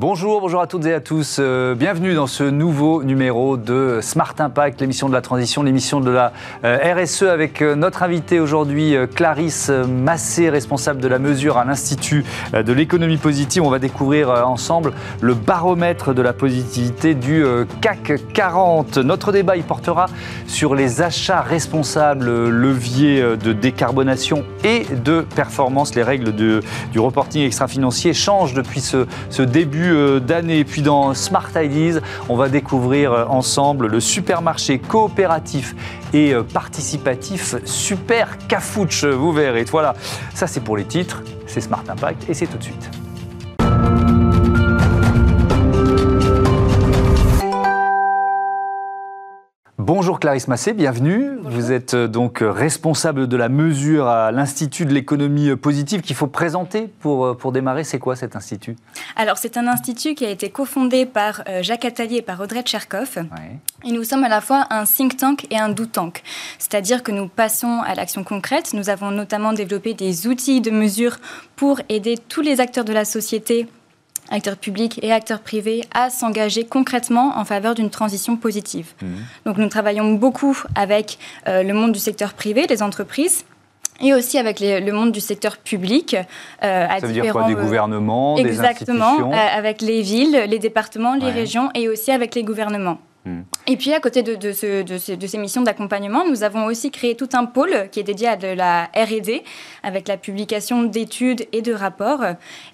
Bonjour, bonjour à toutes et à tous. Euh, bienvenue dans ce nouveau numéro de Smart Impact, l'émission de la transition, l'émission de la euh, RSE avec euh, notre invitée aujourd'hui, Clarisse Massé, responsable de la mesure à l'Institut de l'économie positive. On va découvrir ensemble le baromètre de la positivité du CAC 40. Notre débat, il portera sur les achats responsables, levier de décarbonation et de performance. Les règles du reporting extra-financier changent depuis ce début euh, d'année. Puis dans Smart Ideas, on va découvrir euh, ensemble le supermarché coopératif et euh, participatif Super Cafouche. Vous verrez. Voilà, ça c'est pour les titres, c'est Smart Impact et c'est tout de suite. Bonjour Clarisse Massé, bienvenue. Vous êtes euh, donc euh, responsable de la mesure à l'Institut de l'économie euh, positive qu'il faut présenter pour, pour démarrer. C'est quoi cet institut? Alors c'est un institut qui a été cofondé par Jacques Attali et par Audrey Tcherkov. Et nous sommes à la fois un think tank et un do tank. C'est-à-dire que nous passons à l'action concrète. Nous avons notamment développé des outils de mesure pour aider tous les acteurs de la société acteurs publics et acteurs privés, à s'engager concrètement en faveur d'une transition positive. Mmh. Donc nous travaillons beaucoup avec euh, le monde du secteur privé, les entreprises, et aussi avec le monde du secteur public. Euh, Ça veut dire quoi Des gouvernements, exactement, des institutions euh, avec les villes, les départements, les régions et aussi avec les gouvernements. Et puis, à côté de, ces missions d'accompagnement, nous avons aussi créé tout un pôle qui est dédié à de la RD, avec la publication d'études et de rapports.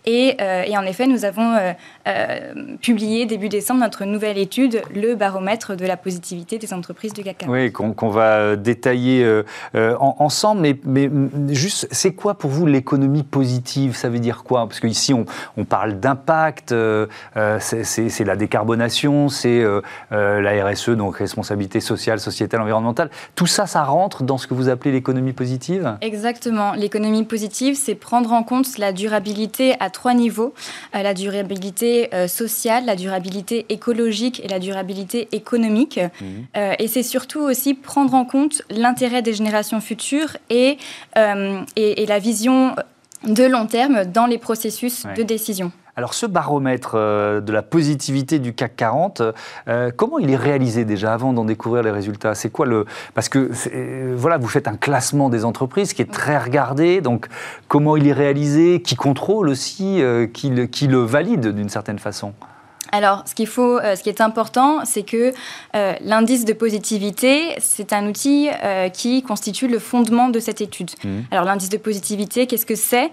Et, euh, en effet, nous avons euh, euh, publié début décembre notre nouvelle étude, le baromètre de la positivité des entreprises du CAC 40. Oui, qu'on va détailler ensemble. Mais, mais juste, c'est quoi pour vous l'économie positive? Ça veut dire quoi? Parce qu'ici, on, on parle d'impact, c'est la décarbonation, c'est la RSE, donc responsabilité sociale, sociétale, environnementale. Tout ça, ça rentre dans ce que vous appelez l'économie positive? Exactement. L'économie positive, c'est prendre en compte la durabilité à trois niveaux. Euh, la durabilité euh, sociale, la durabilité écologique et la durabilité économique. Mmh. Euh, et c'est surtout aussi prendre en compte l'intérêt des générations futures et, et, la vision de long terme dans les processus de décision. Alors ce baromètre euh, de la positivité du CAC 40, euh, comment il est réalisé déjà avant d'en découvrir les résultats? C'est quoi le Parce que euh, voilà, vous faites un classement des entreprises qui est très regardé. Donc comment il est réalisé Qui contrôle aussi qui, qui le valide d'une certaine façon? Alors, ce qu'il faut, euh, ce qui est important, c'est que euh, l'indice de positivité, c'est un outil euh, qui constitue le fondement de cette étude. Mmh. Alors, l'indice de positivité, qu'est-ce que c'est?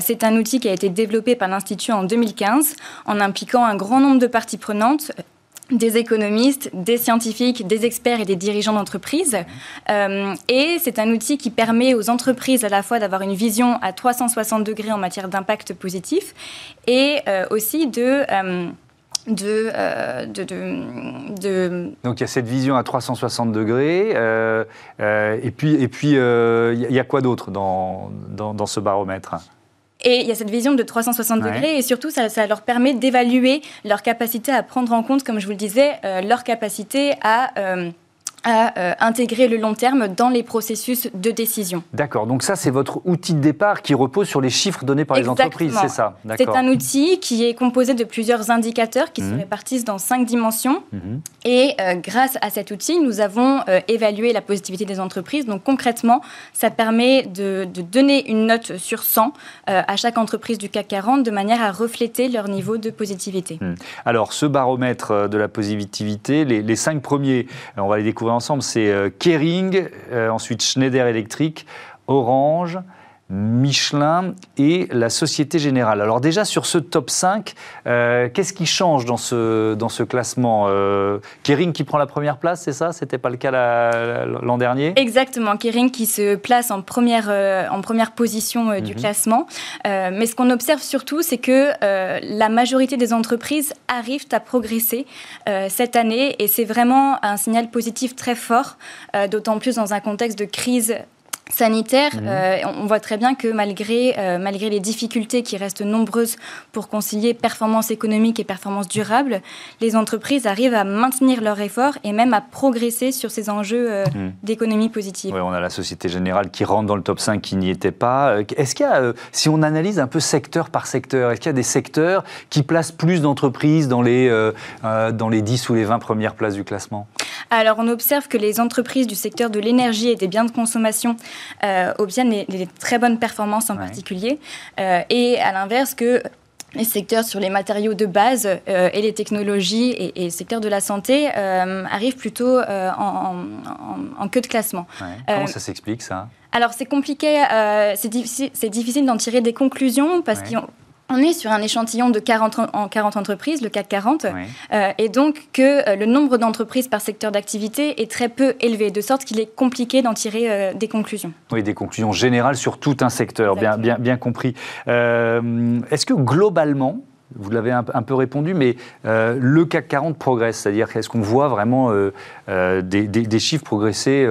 C'est un outil qui a été développé par l'Institut en 2015 en impliquant un grand nombre de parties prenantes, des économistes, des scientifiques, des experts et des dirigeants d'entreprise. Mmh. et c'est un outil qui permet aux entreprises à la fois d'avoir une vision à 360 degrés en matière d'impact positif et aussi de euh, de, de, Donc il y a cette vision à 360 degrés, euh, euh, et puis et puis il y a quoi d'autre dans, dans, ce baromètre? Et il y a cette vision de 360 degrés et surtout ça, ça leur permet d'évaluer leur capacité à prendre en compte, comme je vous le disais, leur capacité à à euh, intégrer le long terme dans les processus de décision. D'accord, donc ça c'est votre outil de départ qui repose sur les chiffres donnés par les entreprises, c'est ça C'est un outil qui est composé de plusieurs indicateurs qui se mhm. répartissent dans cinq dimensions. Mhm. Et euh, grâce à cet outil, nous avons euh, évalué la positivité des entreprises. Donc concrètement, ça permet de, donner une note sur 100 à chaque entreprise du CAC 40 de manière à refléter leur niveau de positivité. Mhm. Alors ce baromètre de la positivité, les, les cinq premiers, on va les découvrir ensemble, c'est euh, Kering, euh, ensuite Schneider Electric, Orange, Michelin et la Société Générale. Alors déjà sur ce top 5, euh, qu'est-ce qui change dans ce, dans ce classement euh, Kering qui prend la première place, c'est ça? C'était pas le cas l'an dernier? Exactement, Kering qui se place en première, euh, en première position du mhm. classement. mais ce qu'on observe surtout, c'est que la majorité des entreprises arrivent à progresser cette année et c'est vraiment un signal positif très fort, d'autant plus dans un contexte de crise sanitaire, mhm. euh, on voit très bien que malgré, euh, malgré les difficultés qui restent nombreuses pour concilier performance économique et performance durable, les entreprises arrivent à maintenir leur effort et même à progresser sur ces enjeux euh, mhm. d'économie positive. Oui, on a la Société Générale qui rentre dans le top 5 qui n'y était pas. Est-ce qu'il y a, si on analyse un peu secteur par secteur, est-ce qu'il y a des secteurs qui placent plus d'entreprises dans, les dans les 10 ou les 20 premières places du classement? Alors on observe que les entreprises du secteur de l'énergie et des biens de consommation obtiennent les, très bonnes performances en particulier, euh, et à l'inverse que les secteurs sur les matériaux de base euh, et les technologies et, le secteur de la santé arrivent plutôt en, queue de classement. Comment ça s'explique ça? alors c'est compliqué, c'est difficile, difficile d'en tirer des conclusions parce qu'ils on est sur un échantillon de 40, en 40 entreprises, le CAC 40, euh, et donc que euh, le nombre d'entreprises par secteur d'activité est très peu élevé, de sorte qu'il est compliqué d'en tirer euh, des conclusions. Oui, des conclusions générales sur tout un secteur, bien, bien, bien compris. Est-ce que globalement, vous l'avez un, peu répondu, mais euh, le CAC 40 progresse, c'est-à-dire qu'est-ce qu'on voit vraiment euh, euh, des, chiffres progresser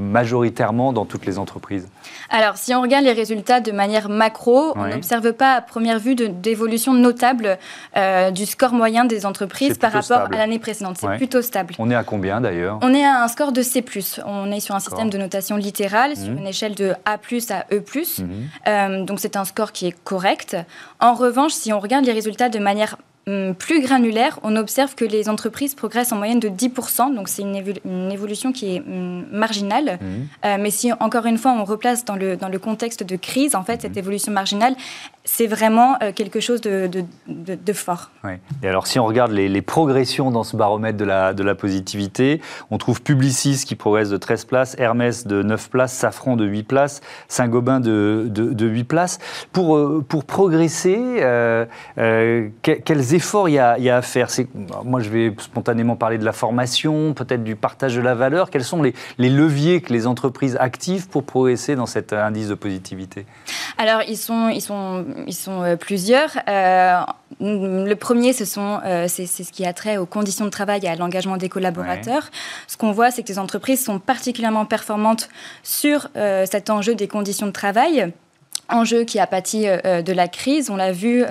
majoritairement dans toutes les entreprises? Alors, si on regarde les résultats de manière macro, on n'observe pas à première vue d'évolution notable du score moyen des entreprises par rapport à l'année précédente. C'est plutôt stable. On est à combien d'ailleurs? On est à un score de C+. On est sur un système de notation littérale, sur mmh. une échelle de A+, à E+. Mmh. donc c'est un score qui est correct. En revanche, si on regarde les résultats de manière plus granulaire, on observe que les entreprises progressent en moyenne de 10%, donc c'est une, évolution qui est hum, marginale. Mmh. Euh, mais si, encore une fois, on replace dans le, dans le contexte de crise, en fait, cette mmh. évolution marginale, c'est vraiment euh, quelque chose de, de, fort. Et alors, si on regarde les, progressions dans ce baromètre de la, de la positivité, on trouve Publicis qui progresse de 13 places, Hermès de 9 places, Safran de 8 places, Saint-Gobain de, de, 8 places. Pour, euh, pour progresser, euh, quels efforts il y, a, y, a, à faire? Moi, je vais spontanément parler de la formation, peut-être du partage de la valeur. Quels sont les, les leviers que les entreprises activent pour progresser dans cet indice de positivité? Alors, ils sont, ils sont ils sont euh, plusieurs. Euh, le premier, ce sont, euh, c'est, ce qui a trait aux conditions de travail et à l'engagement des collaborateurs. Ce qu'on voit, c'est que les entreprises sont particulièrement performantes sur cet enjeu des conditions de travail enjeu qui a pâti de la crise. On l'a vu,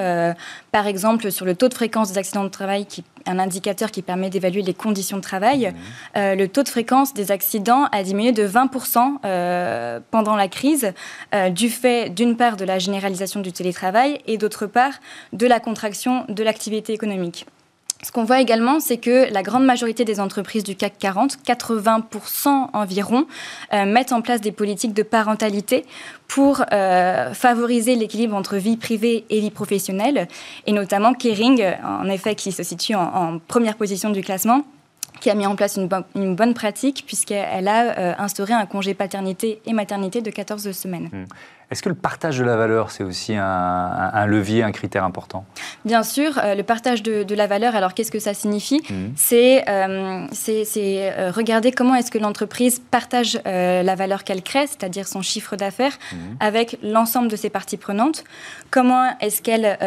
par exemple, sur le taux de fréquence des accidents de travail qui un indicateur qui permet d'évaluer les conditions de travail. Mmh. Euh, le taux de fréquence des accidents a diminué de 20% euh, pendant la crise, euh, du fait d'une part de la généralisation du télétravail et d'autre part de la contraction de l'activité économique. Ce qu'on voit également, c'est que la grande majorité des entreprises du CAC 40, 80% environ, mettent en place des politiques de parentalité pour euh, favoriser l'équilibre entre vie privée et vie professionnelle, et notamment Kering, en effet, qui se situe en, première position du classement qui a mis en place une, bonne pratique puisqu'elle a euh, instauré un congé paternité et maternité de 14 semaines. Mmh. Est-ce que le partage de la valeur, c'est aussi un, levier, un critère important? Bien sûr, euh, le partage de, la valeur, alors qu'est-ce que ça signifie? Mmh. C'est euh, regarder comment est-ce que l'entreprise partage la valeur qu'elle crée, c'est-à-dire son chiffre d'affaires, mmh. avec l'ensemble de ses parties prenantes. Comment est-ce qu'elle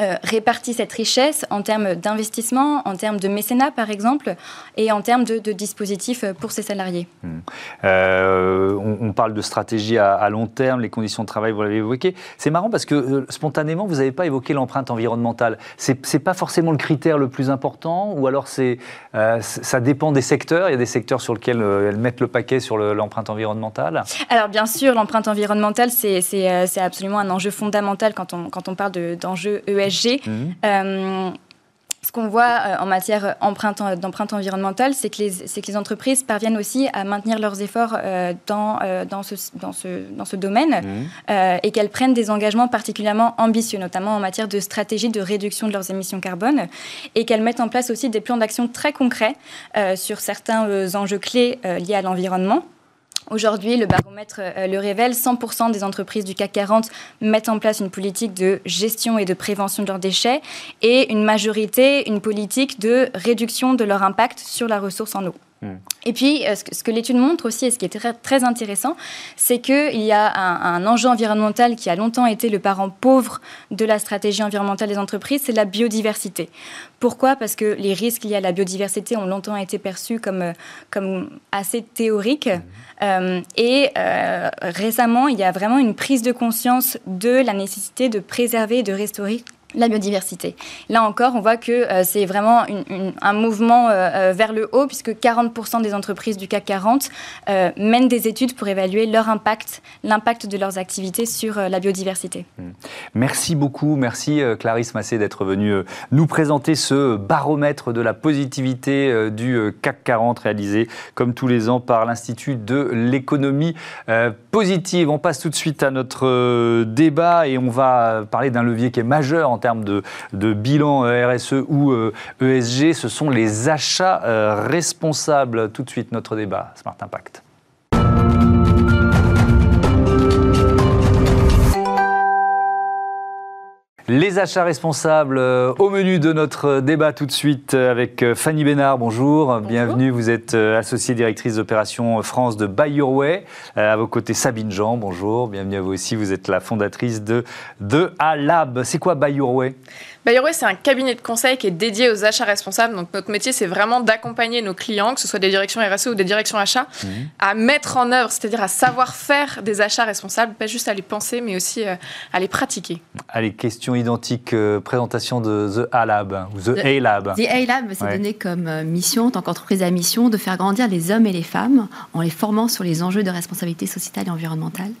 euh, répartit cette richesse en termes d'investissement, en termes de mécénat par exemple, et en termes de, dispositifs pour ses salariés. Hmm. Euh, on, parle de stratégie à, long terme, les conditions de travail, vous l'avez évoqué. C'est marrant parce que euh, spontanément, vous n'avez pas évoqué l'empreinte environnementale. C'est n'est pas forcément le critère le plus important, ou alors c'est ça dépend des secteurs. Il y a des secteurs sur lesquels elles mettent le paquet sur l'empreinte environnementale. Alors bien sûr, l'empreinte environnementale, c'est absolument un enjeu fondamental quand on, quand on parle d'enjeux ESG Mhm. Euh, ce qu'on voit euh, en matière d'empreinte environnementale, c'est que, que, les entreprises parviennent aussi à maintenir leurs efforts euh, dans, dans, ce, dans, ce, dans, ce, domaine mhm. et qu'elles prennent des engagements particulièrement ambitieux, notamment en matière de stratégie de réduction de leurs émissions carbone, et qu'elles mettent en place aussi des plans d'action très concrets sur certains enjeux clés liés à l'environnement. Aujourd'hui, le baromètre euh, le révèle, 100% des entreprises du CAC 40 mettent en place une politique de gestion et de prévention de leurs déchets et une majorité, une politique de réduction de leur impact sur la ressource en eau. Et puis, euh, ce que, l'étude montre aussi, et ce qui est très, très intéressant, c'est qu'il y a un, enjeu environnemental qui a longtemps été le parent pauvre de la stratégie environnementale des entreprises, c'est la biodiversité. Pourquoi? Parce que les risques liés à la biodiversité ont longtemps été perçus comme, euh, comme assez théoriques. Hmm. Euh, et récemment, il y a vraiment une prise de conscience de la nécessité de préserver et de restaurer la biodiversité. Là encore, on voit que euh, c'est vraiment un mouvement euh, euh, vers le haut, puisque 40% des entreprises du CAC 40 mènent des études pour évaluer leur impact, l'impact de leurs activités sur la biodiversité. Hmm. Merci beaucoup, merci Clarisse Massé d'être venue nous présenter ce baromètre de la positivité du CAC 40 réalisé comme tous les ans par l'Institut de l'économie positive. On passe tout de suite à notre débat et on va parler d'un levier qui est majeur en termes de, bilan euh, RSE ou ESG, euh, e ce sont les achats euh, responsables. Tout de suite, notre débat Smart Impact. Les achats responsables euh, au menu de notre débat tout de suite euh, avec euh, Fanny Bénard. Bonjour, bienvenue. Vous êtes associée directrice d'opération France de Buy Your Way. À vos côtés, Sabine Jean. Bonjour, bienvenue à vous aussi. Vous êtes la fondatrice de, de Alab. C'est quoi Buy Your Way? Bayorway, c'est un cabinet de conseil qui est dédié aux achats responsables. Donc, notre métier, c'est vraiment d'accompagner nos clients, que ce soit des directions RSE ou des directions achats, mhm. à mettre en œuvre, c'est-à-dire à savoir faire des achats responsables, pas juste à les penser, mais aussi euh, à les pratiquer. Allez, question identique, euh, présentation de The A-Lab, ou The A-Lab. The A-Lab, c'est donné comme euh, mission, en tant qu'entreprise à mission, de faire grandir les hommes et les femmes en les formant sur les enjeux de responsabilité sociétale et environnementale,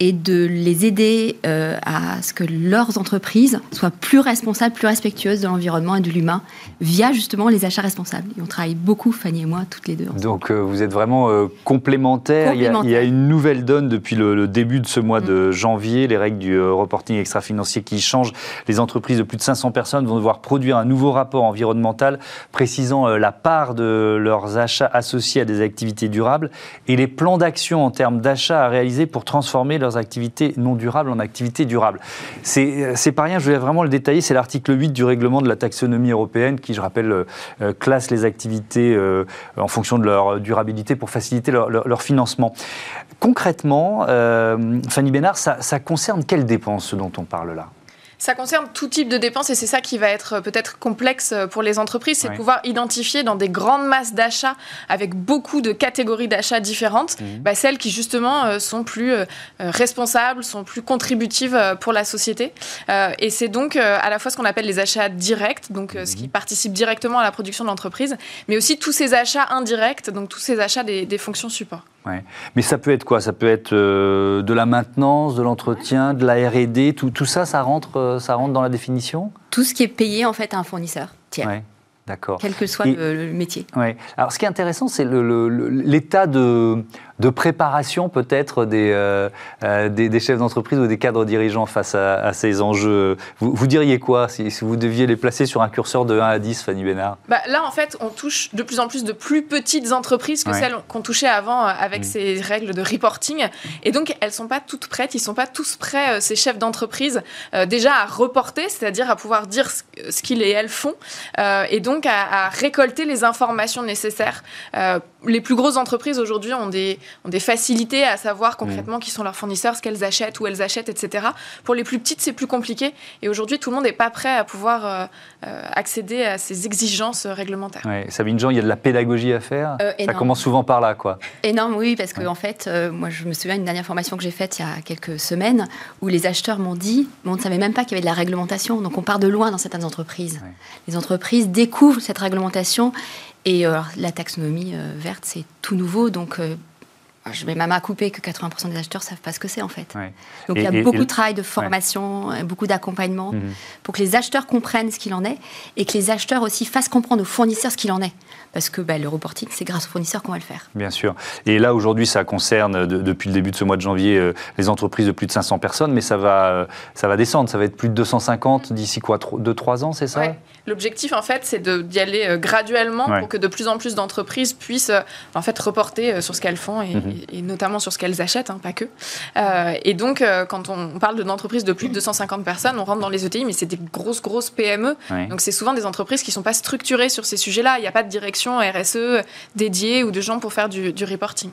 et de les aider à ce que leurs entreprises soient plus responsables plus respectueuse de l'environnement et de l'humain via justement les achats responsables. Et on travaille beaucoup, Fanny et moi, toutes les deux. Donc euh, vous êtes vraiment euh, complémentaires. Il, y a, une nouvelle donne depuis le, début de ce mois de mm. janvier, les règles du euh, reporting extra-financier qui changent. Les entreprises de plus de 500 personnes vont devoir produire un nouveau rapport environnemental précisant la part de leurs achats associés à des activités durables et les plans d'action en termes d'achats à réaliser pour transformer leurs activités non durables en activités durables. C'est pas rien, je vais vraiment le détailler, c'est l'article 8 du règlement de la taxonomie européenne qui, je rappelle, euh, euh, classe les activités euh, en fonction de leur durabilité pour faciliter leur, financement. Concrètement, Fanny Bénard, ça, ça concerne quelles dépenses, ce dont on parle là? Ça concerne tout type de dépenses et c'est ça qui va être euh, peut-être complexe euh, pour les entreprises, c'est pouvoir identifier dans des grandes masses d'achats avec beaucoup de catégories d'achats différentes, mmh. bah, celles qui justement euh, sont plus responsables, sont plus contributives pour la société. et c'est donc à la fois ce qu'on appelle les achats directs, donc ce qui mmh. participe directement à la production de l'entreprise, mais aussi tous ces achats indirects, donc tous ces achats des, des fonctions support. Mais ça peut être quoi? Ça peut être euh, de la maintenance, de l'entretien, de la R&D, tout, tout, ça, ça rentre, euh, ça rentre dans la définition? Tout ce qui est payé en fait à un fournisseur tiers. D'accord. Quel que soit le, métier. Ouais. Alors, ce qui est intéressant, c'est l'état de, de préparation peut-être des, euh, euh, des, chefs d'entreprise ou des cadres dirigeants face à, ces enjeux vous, vous, diriez quoi si, vous deviez les placer sur un curseur de 1 à 10, Fanny Bénard? Bah, Là, en fait, on touche de plus en plus de plus petites entreprises que celles qu'on touchait avant euh, avec mm. ces règles de reporting. Et donc, elles ne sont pas toutes prêtes, ils ne sont pas tous prêts, ces chefs d'entreprise, déjà à reporter, c'est-à-dire à pouvoir dire ce, qu'ils et elles font, et donc à, à, récolter les informations nécessaires. Les plus grosses entreprises aujourd'hui ont des, ont des facilités à savoir concrètement mm. qui sont leurs fournisseurs, ce qu'elles achètent, où elles achètent, etc. Pour les plus petites, c'est plus compliqué. Et aujourd'hui, tout le monde n'est pas prêt à pouvoir euh, euh, accéder à ces exigences réglementaires. Sabine Jean, il y a de la pédagogie à faire. Euh, Ça commence souvent par là, quoi. Énorme, oui, parce que en fait, moi, je me souviens d'une dernière formation que j'ai faite il y a quelques semaines où les acheteurs m'ont dit, on ne savait même pas qu'il y avait de la réglementation. Donc, on part de loin dans certaines entreprises. Les entreprises découvrent cette réglementation et la taxonomie verte, c'est tout nouveau, donc je mets ma main à couper que 80% des acheteurs savent pas ce que c'est en fait. Donc il y a beaucoup de travail de formation, euh, beaucoup d'accompagnement mhm. pour que les acheteurs comprennent ce qu'il en est et que les acheteurs aussi fassent comprendre aux fournisseurs ce qu'il en est. Parce que bah, le reporting, c'est grâce aux fournisseurs qu'on va le faire. Bien sûr. Et là, aujourd'hui, ça concerne, depuis le début de ce mois de janvier, euh, les entreprises de plus de 500 personnes, mais ça va, euh, ça va descendre. Ça va être plus de 250 d'ici quoi 2-3 ans, c'est ça L'objectif, en fait, c'est d'y aller graduellement pour que de plus en plus d'entreprises puissent en fait reporter sur ce qu'elles font et, mhm et, notamment sur ce qu'elles achètent, hein, pas que. et donc, quand on parle d'entreprises de plus de 250 personnes, on rentre dans les ETI, mais c'est des grosses, grosses PME. Donc, c'est souvent des entreprises qui ne sont pas structurées sur ces sujets-là. Il n'y a pas de direction RSE dédiée ou de gens pour faire du, reporting.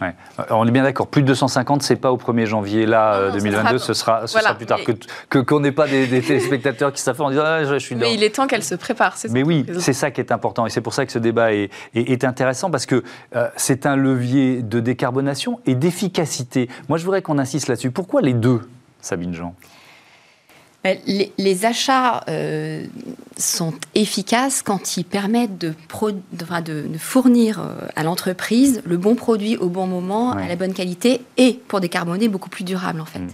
on est bien d'accord, plus de 250, c'est pas au 1er janvier là, 2022, ce sera, ce sera plus tard. Que qu'on n'ait pas des, téléspectateurs qui s'affrontent en disant ah, je suis Mais il est temps qu'elle se prépare. Mais oui, c'est ça qui est important. Et c'est pour ça que ce débat est, est, intéressant parce que euh, c'est un levier de décarbonation et d'efficacité. Moi, je voudrais qu'on insiste là-dessus. Pourquoi les deux, Sabine Jean? Ben, les, achats euh, sont efficaces quand ils permettent de, de, fournir euh, à l'entreprise le bon produit au bon moment, à la bonne qualité et pour décarboner beaucoup plus durable en fait. Mm.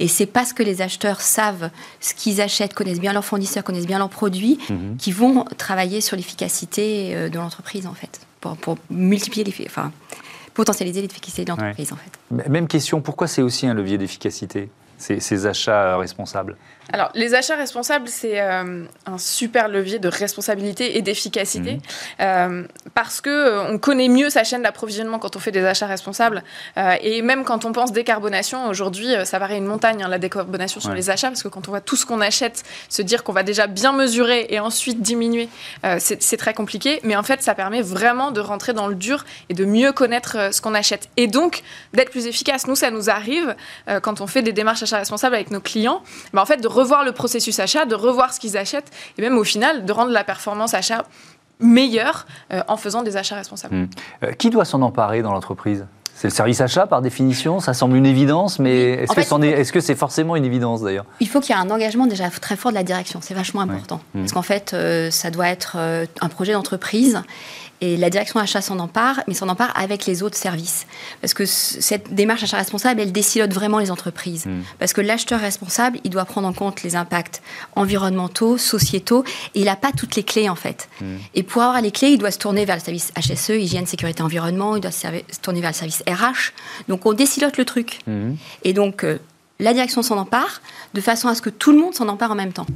Et c'est parce que les acheteurs savent ce qu'ils achètent, connaissent bien leurs fournisseurs, connaissent bien leurs produits, mm-hmm. qu'ils vont travailler sur l'efficacité euh, de l'entreprise en fait, pour, multiplier les, enfin, potentialiser l'efficacité de l'entreprise en fait. Même question, pourquoi c'est aussi un levier d'efficacité? Ces achats responsables alors, les achats responsables, c'est euh, un super levier de responsabilité et d'efficacité mhm. euh, parce que euh, on connaît mieux sa chaîne d'approvisionnement quand on fait des achats responsables et même quand on pense décarbonation. Aujourd'hui, ça paraît une montagne hein, la décarbonation sur les achats parce que quand on voit tout ce qu'on achète, se dire qu'on va déjà bien mesurer et ensuite diminuer, c'est très compliqué. Mais en fait, ça permet vraiment de rentrer dans le dur et de mieux connaître ce qu'on achète et donc d'être plus efficace. Nous, ça nous arrive quand on fait des démarches achats responsables avec nos clients, mais en fait de revoir le processus achat, de revoir ce qu'ils achètent et même au final de rendre la performance achat meilleure euh, en faisant des achats responsables. Hmm. Euh, qui doit s'en emparer dans l'entreprise? C'est le service achat par définition, ça semble une évidence, mais est-ce que c'est -ce forcément une évidence d'ailleurs? Il faut qu'il y ait un engagement déjà très fort de la direction, c'est vachement important. Hmm. Parce qu'en fait, euh, ça doit être un projet d'entreprise et la direction achat s'en empare, mais s'en empare avec les autres services. Parce que cette démarche achat responsable, elle décilote vraiment les entreprises. Hmm. Parce que l'acheteur responsable, il doit prendre en compte les impacts environnementaux, sociétaux, et il n'a pas toutes les clés en fait. Hmm. Et pour avoir les clés, il doit se tourner vers le service HSE, hygiène, sécurité, environnement, il doit se, tourner vers le service RH. Donc on décilote le truc. Hmm. Et donc euh, la direction s'en empare de façon à ce que tout le monde s'en empare en même temps.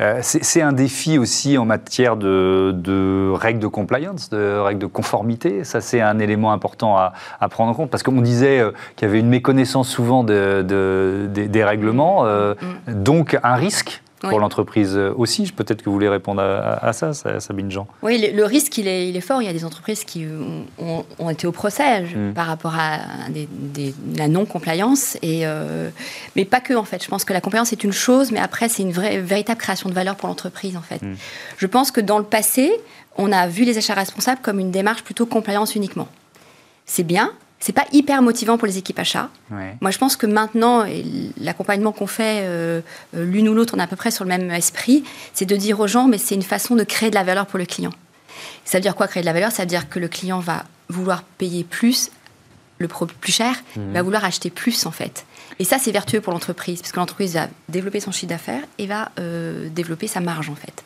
Euh, c'est un défi aussi en matière de, règles de compliance, de règles de conformité. Ça, c'est un élément important à, prendre en compte parce qu'on disait euh, qu'il y avait une méconnaissance souvent des règlements, euh, mm. donc un risque pour l'entreprise aussi. Peut-être que vous voulez répondre à, ça, Sabine Jean. Oui, le, risque, il est, il est, fort. Il y a des entreprises qui ont, été au procès mm. par rapport à la non-compliance. Euh, mais pas que, en fait. Je pense que la compliance est une chose, mais après, c'est une vraie, véritable création de valeur pour l'entreprise, en fait. Mm. Je pense que dans le passé, on a vu les achats responsables comme une démarche plutôt compliance uniquement. C'est bien, c'est pas hyper motivant pour les équipes achats. Moi, je pense que maintenant, l'accompagnement qu'on fait euh, euh, l'une ou l'autre, on est à peu près sur le même esprit, c'est de dire aux gens, mais c'est une façon de créer de la valeur pour le client. Ça veut dire quoi créer de la valeur? Ça veut dire que le client va vouloir payer plus, le produit plus cher, mhm. va vouloir acheter plus en fait. Et ça, c'est vertueux pour l'entreprise, parce que l'entreprise va développer son chiffre d'affaires et va euh, développer sa marge en fait.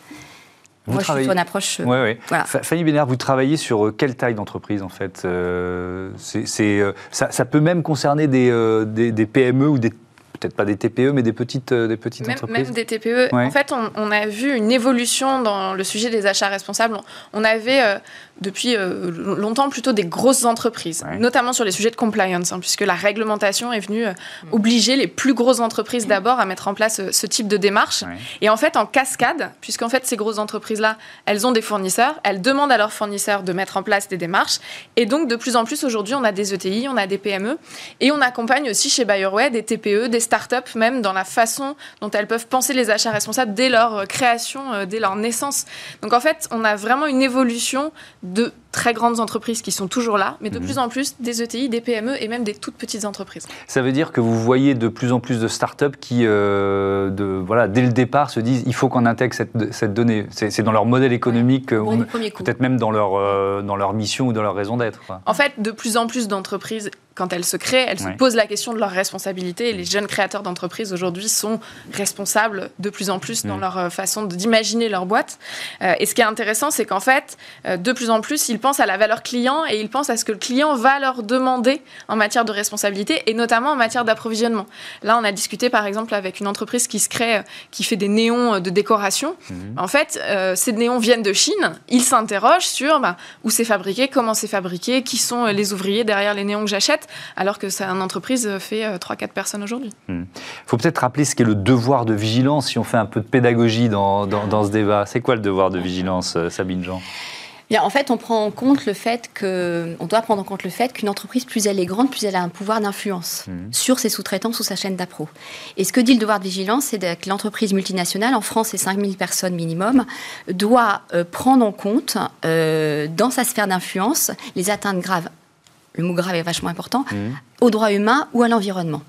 Vous Moi, travaillez... je suis sur une approche. Euh, voilà. Fanny Bénard, vous travaillez sur euh, quelle taille d'entreprise en fait euh, c'est, ça, ça, peut même concerner des, des, des PME ou des peut-être pas des TPE, mais des petites, des petites entreprises Même des TPE. En fait, on, on, a vu une évolution dans le sujet des achats responsables. On avait depuis euh, longtemps plutôt des grosses entreprises, notamment sur les sujets de compliance, hein, puisque la réglementation est venue euh, mm. obliger les plus grosses entreprises d'abord à mettre en place euh, ce type de démarche. Et en fait, en cascade, puisqu'en fait, ces grosses entreprises-là, elles ont des fournisseurs, elles demandent à leurs fournisseurs de mettre en place des démarches. Et donc, de plus en plus, aujourd'hui, on a des ETI, on a des PME, et on accompagne aussi chez Bayerway des TPE, des startups, même dans la façon dont elles peuvent penser les achats responsables dès leur création, dès leur naissance. Donc, en fait, on a vraiment une évolution de très grandes entreprises qui sont toujours là, mais de mhm. plus en plus des ETI, des PME et même des toutes petites entreprises. Ça veut dire que vous voyez de plus en plus de startups qui, euh, de, voilà, dès le départ, se disent il faut qu'on intègre cette, cette donnée. C'est dans leur modèle économique, peut-être même dans leur, euh, dans leur mission ou dans leur raison d'être. En fait, de plus en plus d'entreprises quand elles se créent, elles se posent la question de leur responsabilité. Et les jeunes créateurs d'entreprises aujourd'hui sont responsables de plus en plus dans mm. leur euh, façon d'imaginer leur boîte. et ce qui est intéressant, c'est qu'en fait, de plus en plus, ils pensent à la valeur client et ils pensent à ce que le client va leur demander en matière de responsabilité et notamment en matière d'approvisionnement. Là, on a discuté par exemple avec une entreprise qui se crée, qui fait des néons de décoration. Mhm. En fait, ces néons viennent de Chine. Ils s'interrogent sur bah, où c'est fabriqué, comment c'est fabriqué, qui sont les ouvriers derrière les néons que j'achète, alors que ça, une entreprise fait 3-4 personnes aujourd'hui. Il mhm. faut peut-être rappeler ce qu'est le devoir de vigilance si on fait un peu de pédagogie dans, dans ce débat. C'est quoi le devoir de vigilance, Sabine Jean? En fait, on prend en compte le fait que, on doit prendre en compte le fait qu'une entreprise, plus elle est grande, plus elle a un pouvoir d'influence mmh. sur ses sous-traitants, sous sa chaîne d'appro. Et ce que dit le devoir de vigilance, c'est que l'entreprise multinationale, en France, c'est 5000 personnes minimum, doit euh, prendre en compte euh, dans sa sphère d'influence les atteintes graves. Le mot grave est vachement important, mmh. aux droits humains ou à l'environnement.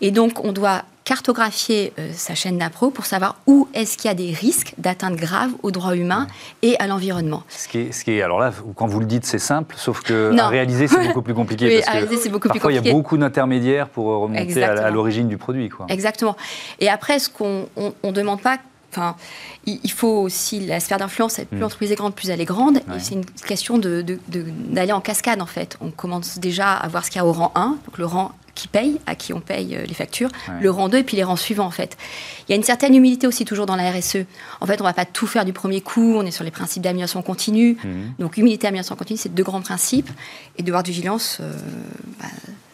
Et donc, on doit cartographier euh, sa chaîne d'appro pour savoir où est-ce qu'il y a des risques d'atteinte grave aux droits humains et à l'environnement. Ce qui, est, ce qui est, alors là, quand vous le dites, c'est simple, sauf que à réaliser, c'est beaucoup plus compliqué. oui, parce à réaliser, c'est beaucoup plus compliqué. il y a beaucoup d'intermédiaires pour remonter à, l'origine du produit. Quoi. Exactement. Et après, ce qu'on ne demande pas, Enfin, il faut aussi la sphère d'influence. Plus mm. l'entreprise est grande, plus elle est grande. Et c'est une question d'aller de, de, en cascade, en fait. On commence déjà à voir ce qu'il y a au rang 1. Donc le rang qui paye, à qui on paye euh, les factures, le rang 2 et puis les rangs suivants en fait. Il y a une certaine humilité aussi toujours dans la RSE. En fait, on ne va pas tout faire du premier coup, on est sur les principes d'amélioration continue. Mhm. Donc humilité, amélioration continue, c'est deux grands principes. Et devoir de vigilance, euh, bah,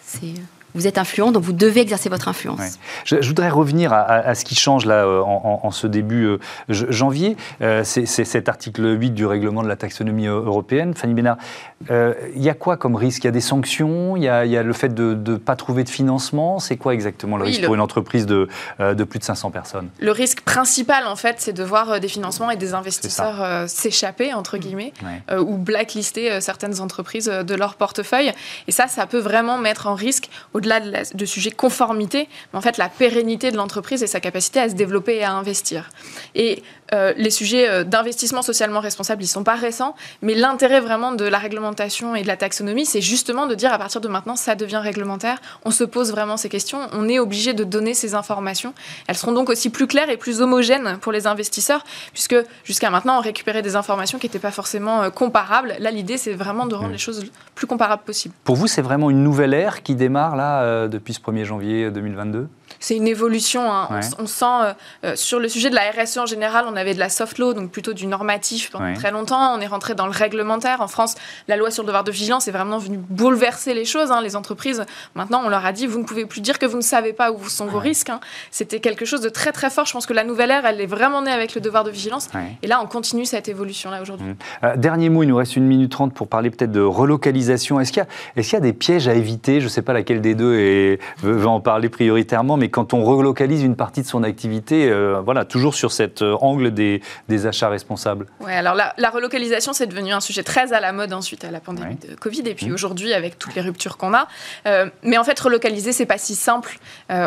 c'est vous êtes influent, donc vous devez exercer votre influence. Je, voudrais revenir à, ce qui change là euh, en, ce début euh, janvier. Euh, c'est cet article 8 du règlement de la taxonomie européenne. Fanny Bénard, il y a quoi comme risque? Il y a des sanctions? Il y a, le fait de ne pas trouver de financement? C'est quoi exactement le risque pour une entreprise de, de, plus de 500 personnes? Le risque principal, en fait, c'est de voir des financements et des investisseurs s'échapper, entre guillemets, ou blacklister certaines entreprises de leur portefeuille. Et ça, ça peut vraiment mettre en risque, au au-delà de, sujet conformité, mais en fait la pérennité de l'entreprise et sa capacité à se développer et à investir. Et euh, les sujets euh, d'investissement socialement responsable, ils sont pas récents, mais l'intérêt vraiment de la réglementation et de la taxonomie, c'est justement de dire à partir de maintenant, ça devient réglementaire, on se pose vraiment ces questions, on est obligé de donner ces informations. Elles seront donc aussi plus claires et plus homogènes pour les investisseurs, puisque jusqu'à maintenant, on récupérait des informations qui n'étaient pas forcément euh, comparables. Là, l'idée, c'est vraiment de rendre les choses plus comparables possible. Pour vous, c'est vraiment une nouvelle ère qui démarre là depuis ce 1er janvier 2022 c'est une évolution. Hein. On, sent euh, euh, sur le sujet de la RSE en général, on avait de la soft law, donc plutôt du normatif pendant très longtemps. On est rentré dans le réglementaire. En France, la loi sur le devoir de vigilance est vraiment venue bouleverser les choses. Hein. Les entreprises, maintenant, on leur a dit vous ne pouvez plus dire que vous ne savez pas où sont vos risques. Hein. C'était quelque chose de très très fort. Je pense que la nouvelle ère, elle est vraiment née avec le devoir de vigilance. Et là, on continue cette évolution là aujourd'hui. Mmh. Euh, dernier mot, il nous reste une minute trente pour parler peut-être de relocalisation. Est-ce qu'il y, est y, a des pièges à éviter? Je ne sais pas laquelle des deux est, veut en parler prioritairement, mais quand on relocalise une partie de son activité, euh, voilà, toujours sur cet euh, angle des, des, achats responsables. Ouais, alors la, relocalisation, c'est devenu un sujet très à la mode ensuite à la pandémie de Covid et puis mmh. aujourd'hui avec toutes les ruptures qu'on a. Euh, mais en fait, relocaliser, c'est pas si simple.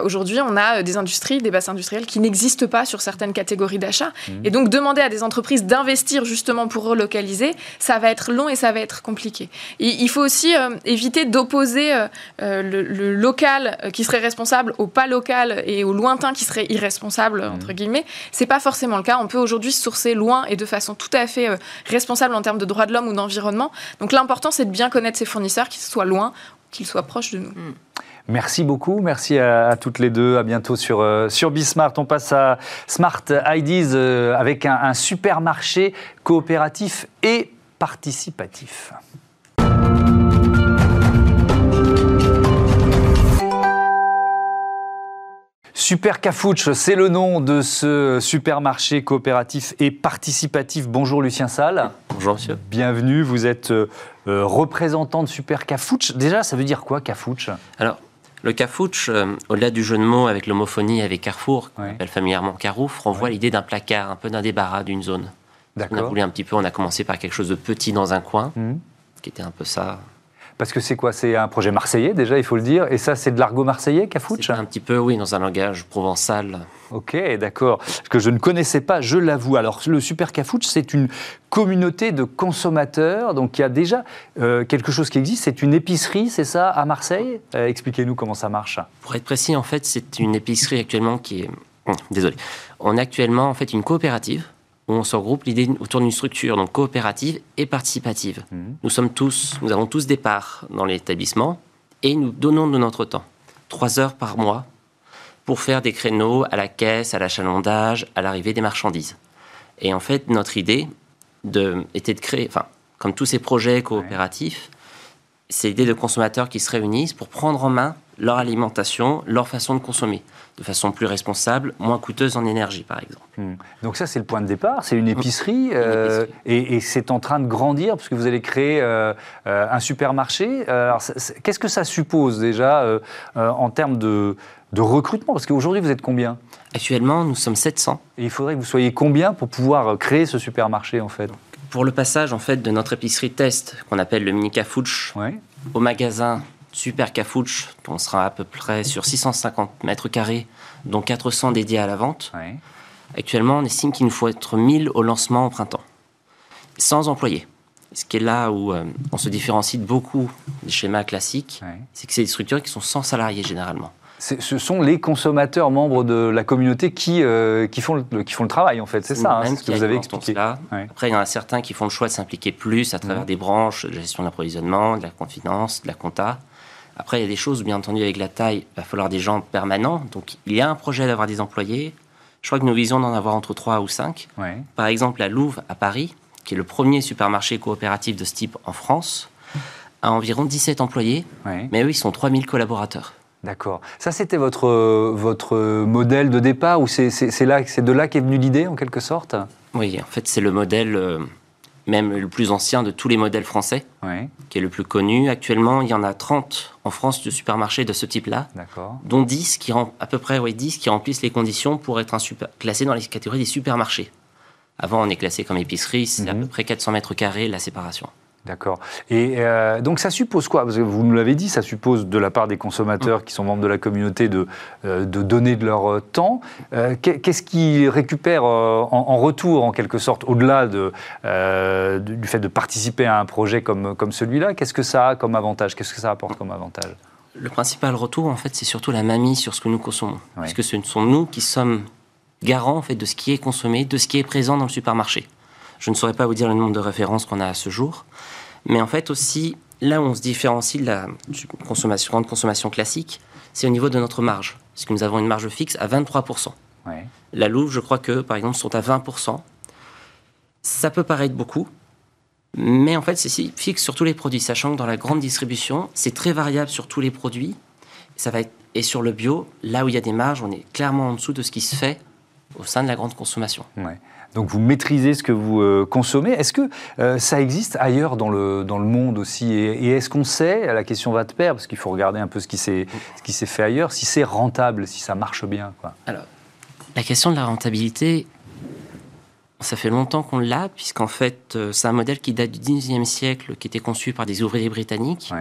aujourd'hui, on a des industries, des bassins industriels qui n'existent pas sur certaines catégories d'achats. Mmh. Et donc, demander à des entreprises d'investir justement pour relocaliser, ça va être long et ça va être compliqué. Et il faut aussi éviter d'opposer le, le, local qui serait responsable au pas local et au loin qui serait irresponsable, mmh. entre guillemets. C'est pas forcément le cas. On peut aujourd'hui sourcer loin et de façon tout à fait euh, responsable en termes de droits de l'homme ou d'environnement. Donc l'important, c'est de bien connaître ses fournisseurs, qu'ils soient loin, qu'ils soient proches de nous. Mmh. Merci beaucoup, merci à, toutes les deux. À bientôt sur, euh, sur Bismart. On passe à Smart IDs euh, avec un supermarché coopératif et participatif. Super Cafouche, c'est le nom de ce supermarché coopératif et participatif. Bonjour Lucien Salle. Bonjour monsieur. Bienvenue, vous êtes euh, représentant de Super Cafouche. Déjà, ça veut dire quoi Cafouche? Alors, le Cafouche, euh, au-delà du jeu de mots avec l'homophonie avec Carrefour, qu'on appelle familièrement Carouf, renvoie l'idée d'un placard, un peu d'un débarras d'une zone. On a voulu un petit peu, on a commencé par quelque chose de petit dans un coin, mmh. qui était un peu ça. Parce que c'est quoi? C'est un projet marseillais déjà, il faut le dire. Et ça, c'est de l'argot marseillais, Cafouche? Un petit peu, oui, dans un langage provençal. Ok, d'accord. Ce que je ne connaissais pas, je l'avoue. Alors, le Super Cafouche, c'est une communauté de consommateurs. Donc, il y a déjà euh, quelque chose qui existe. C'est une épicerie, c'est ça, à Marseille? Euh, Expliquez-nous comment ça marche. Pour être précis, en fait, c'est une épicerie actuellement qui est. désolé. On a actuellement, en fait, une coopérative on se regroupe l'idée autour d'une structure donc coopérative et participative. Mhm. Nous sommes tous, nous avons tous des parts dans l'établissement et nous donnons de notre temps, trois heures par mois, pour faire des créneaux à la caisse, à l'achalandage, à l'arrivée des marchandises. Et en fait, notre idée de, était de créer, enfin, comme tous ces projets coopératifs, c'est l'idée de consommateurs qui se réunissent pour prendre en main leur alimentation, leur façon de consommer, de façon plus responsable, moins coûteuse en énergie, par exemple. Hmm. Donc ça, c'est le point de départ, c'est une épicerie, euh, et, c'est en train de grandir, parce que vous allez créer euh, euh, un supermarché. qu'est-ce que ça suppose déjà en termes de, de recrutement? Parce qu'aujourd'hui, vous êtes combien? Actuellement, nous sommes 700. Et il faudrait que vous soyez combien pour pouvoir créer ce supermarché, en fait? Pour le passage, en fait, de notre épicerie test, qu'on appelle le mini Cafouche, au magasin Super Cafouche, on sera à peu près sur 650 mètres carrés, dont 400 dédiés à la vente. Actuellement, on estime qu'il nous faut être 1000 au lancement au printemps, sans employés. Ce qui est là où euh, on se différencie de beaucoup des schémas classiques, c'est que c'est des structures qui sont sans salariés généralement ce sont les consommateurs membres de la communauté qui, euh, qui, font, le, qui font le travail, en fait. C'est ça, hein, ce que vous avez expliqué. Après, il y en a certains qui font le choix de s'impliquer plus à travers mhm. des branches de gestion de l'approvisionnement, de la confidence, de la compta. Après, il y a des choses, bien entendu, avec la taille, il va falloir des gens permanents. Donc, il y a un projet d'avoir des employés. Je crois que nous visons d'en avoir entre 3 ou 5. Par exemple, la Louvre à Paris, qui est le premier supermarché coopératif de ce type en France, a environ 17 employés, mais eux, ils sont 3000 collaborateurs. D'accord. Ça, c'était votre, votre modèle de départ ou c'est de là qu'est venue l'idée, en quelque sorte? Oui, en fait, c'est le modèle euh, même le plus ancien de tous les modèles français, qui est le plus connu. Actuellement, il y en a 30 en France de supermarchés de ce type-là, dont 10 qui, à peu près 10 qui remplissent les conditions pour être un super, classés dans les catégories des supermarchés. Avant, on est classé comme épicerie, c'est à mhm. peu près 400 mètres carrés la séparation. D'accord. Et euh, donc ça suppose quoi? Parce que vous nous l'avez dit, ça suppose de la part des consommateurs qui sont membres de la communauté de, euh, de donner de leur euh, temps. Qu'est-ce qu'ils récupèrent en, retour, en quelque sorte, au-delà de, du fait de participer à un projet comme, comme celui-là? Qu'est-ce que ça a comme avantage? Qu'est-ce que ça apporte comme avantage? Le principal retour, en fait, c'est surtout la mamie sur ce que nous consommons. Parce que ce sont nous qui sommes garants en fait, de ce qui est consommé, de ce qui est présent dans le supermarché. Je ne saurais pas vous dire le nombre de références qu'on a à ce jour. Mais en fait aussi, là où on se différencie de la consommation, grande consommation classique, c'est au niveau de notre marge. Parce que nous avons une marge fixe à 23%. La Louve, je crois que, par exemple, sont à 20%. Ça peut paraître beaucoup, mais en fait, c'est fixe sur tous les produits, sachant que dans la grande distribution, c'est très variable sur tous les produits. Ça va être, et sur le bio, là où il y a des marges, on est clairement en dessous de ce qui se fait au sein de la grande consommation. Donc vous maîtrisez ce que vous euh, consommez. Est-ce que euh, ça existe ailleurs dans le, dans le monde aussi? Et, est-ce qu'on sait, la question va de pair, parce qu'il faut regarder un peu ce qui s'est fait ailleurs, si c'est rentable, si ça marche bien quoi? Alors, la question de la rentabilité, ça fait longtemps qu'on l'a, puisqu'en fait, euh, c'est un modèle qui date du 19e siècle, qui était conçu par des ouvriers britanniques.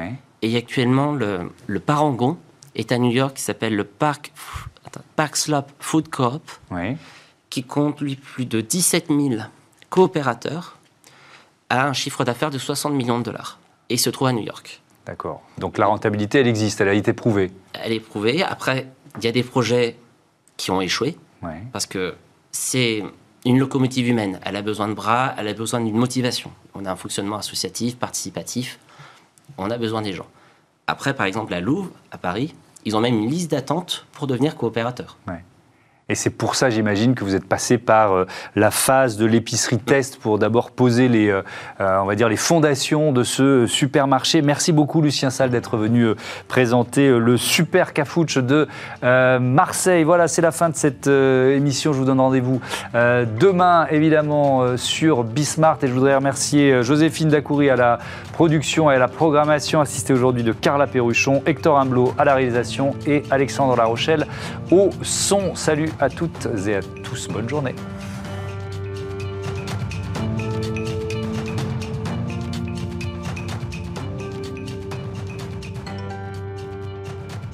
Et actuellement, le, le, parangon est à New York, qui s'appelle le Park, Park Slope Food Coop. Oui qui compte lui plus de 17 000 coopérateurs, a un chiffre d'affaires de 60 millions de dollars et se trouve à New York. D'accord. Donc la rentabilité, elle existe, elle a été prouvée. Elle est prouvée. Après, il y a des projets qui ont échoué parce que c'est une locomotive humaine. Elle a besoin de bras, elle a besoin d'une motivation. On a un fonctionnement associatif, participatif. On a besoin des gens. Après, par exemple, la Louvre, à Paris, ils ont même une liste d'attente pour devenir coopérateurs. Ouais. Et c'est pour ça, j'imagine, que vous êtes passé par euh, la phase de l'épicerie test pour d'abord poser les, euh, euh, on va dire, les fondations de ce supermarché. Merci beaucoup, Lucien Salle, d'être venu présenter le super cafouche de Marseille. Voilà, c'est la fin de cette émission. Je vous donne rendez-vous demain, évidemment, sur Bismart. Et je voudrais remercier Joséphine Dacoury à la production et à la programmation, assistée aujourd'hui de Carla Perruchon, Hector Amblot à la réalisation et Alexandre Larochelle au son. Salut à toutes et à tous. Bonne journée.